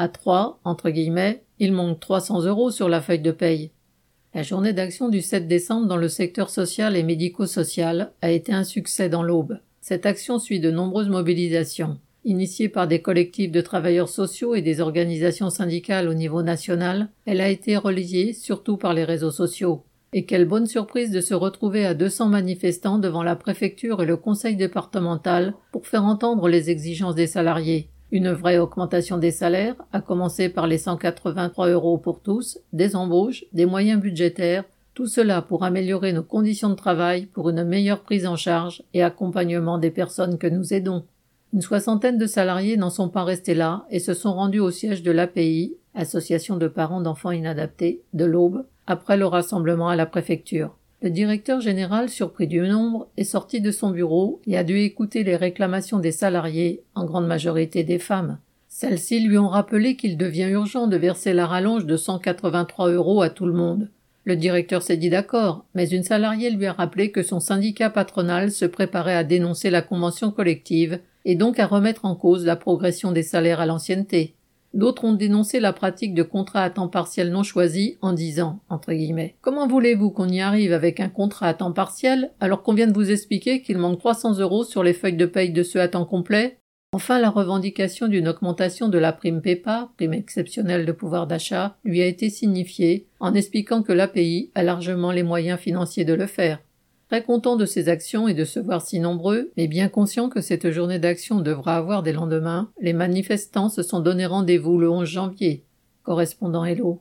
À trois, entre guillemets, il manque 300 euros sur la feuille de paye. La journée d'action du 7 décembre dans le secteur social et médico-social a été un succès dans l'Aube. Cette action suit de nombreuses mobilisations. Initiée par des collectifs de travailleurs sociaux et des organisations syndicales au niveau national, elle a été relayée surtout par les réseaux sociaux. Et quelle bonne surprise de se retrouver à 200 manifestants devant la préfecture et le conseil départemental pour faire entendre les exigences des salariés. Une vraie augmentation des salaires, à commencer par les 183 euros pour tous, des embauches, des moyens budgétaires, tout cela pour améliorer nos conditions de travail, pour une meilleure prise en charge et accompagnement des personnes que nous aidons. Une soixantaine de salariés n'en sont pas restés là et se sont rendus au siège de l'API, Association de parents d'enfants inadaptés, de l'Aube, après le rassemblement à la préfecture. Le directeur général, surpris du nombre, est sorti de son bureau et a dû écouter les réclamations des salariés, en grande majorité des femmes. Celles-ci lui ont rappelé qu'il devient urgent de verser la rallonge de 183 euros à tout le monde. Le directeur s'est dit d'accord, mais une salariée lui a rappelé que son syndicat patronal se préparait à dénoncer la convention collective et donc à remettre en cause la progression des salaires à l'ancienneté. D'autres ont dénoncé la pratique de contrats à temps partiel non choisis en disant, entre guillemets, comment voulez-vous qu'on y arrive avec un contrat à temps partiel alors qu'on vient de vous expliquer qu'il manque 300 euros sur les feuilles de paye de ceux à temps complet? Enfin, la revendication d'une augmentation de la prime PEPA, prime exceptionnelle de pouvoir d'achat, lui a été signifiée en expliquant que l'API a largement les moyens financiers de le faire. Très content de ces actions et de se voir si nombreux, mais bien conscient que cette journée d'action devra avoir des lendemains, les manifestants se sont donné rendez-vous le 11 janvier. Correspondant Hello.